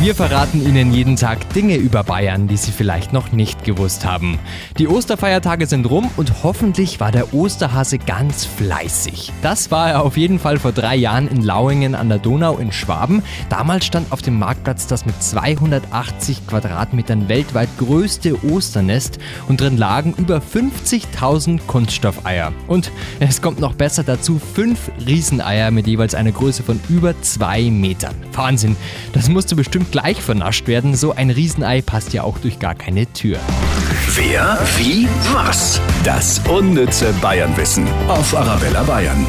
Wir verraten Ihnen jeden Tag Dinge über Bayern, die Sie vielleicht noch nicht gewusst haben. Die Osterfeiertage sind rum und hoffentlich war der Osterhase ganz fleißig. Das war er auf jeden Fall vor drei Jahren in Lauingen an der Donau in Schwaben. Damals stand auf dem Marktplatz das mit 280 Quadratmetern weltweit größte Osternest und drin lagen über 50.000 Kunststoffeier. Und es kommt noch besser dazu, fünf Rieseneier mit jeweils einer Größe von über zwei Metern. Wahnsinn, das musste bestimmt gleich vernascht werden. So ein Riesenei passt ja auch durch gar keine Tür. Wer, wie, was? Das unnütze Bayernwissen auf Arabella Bayern.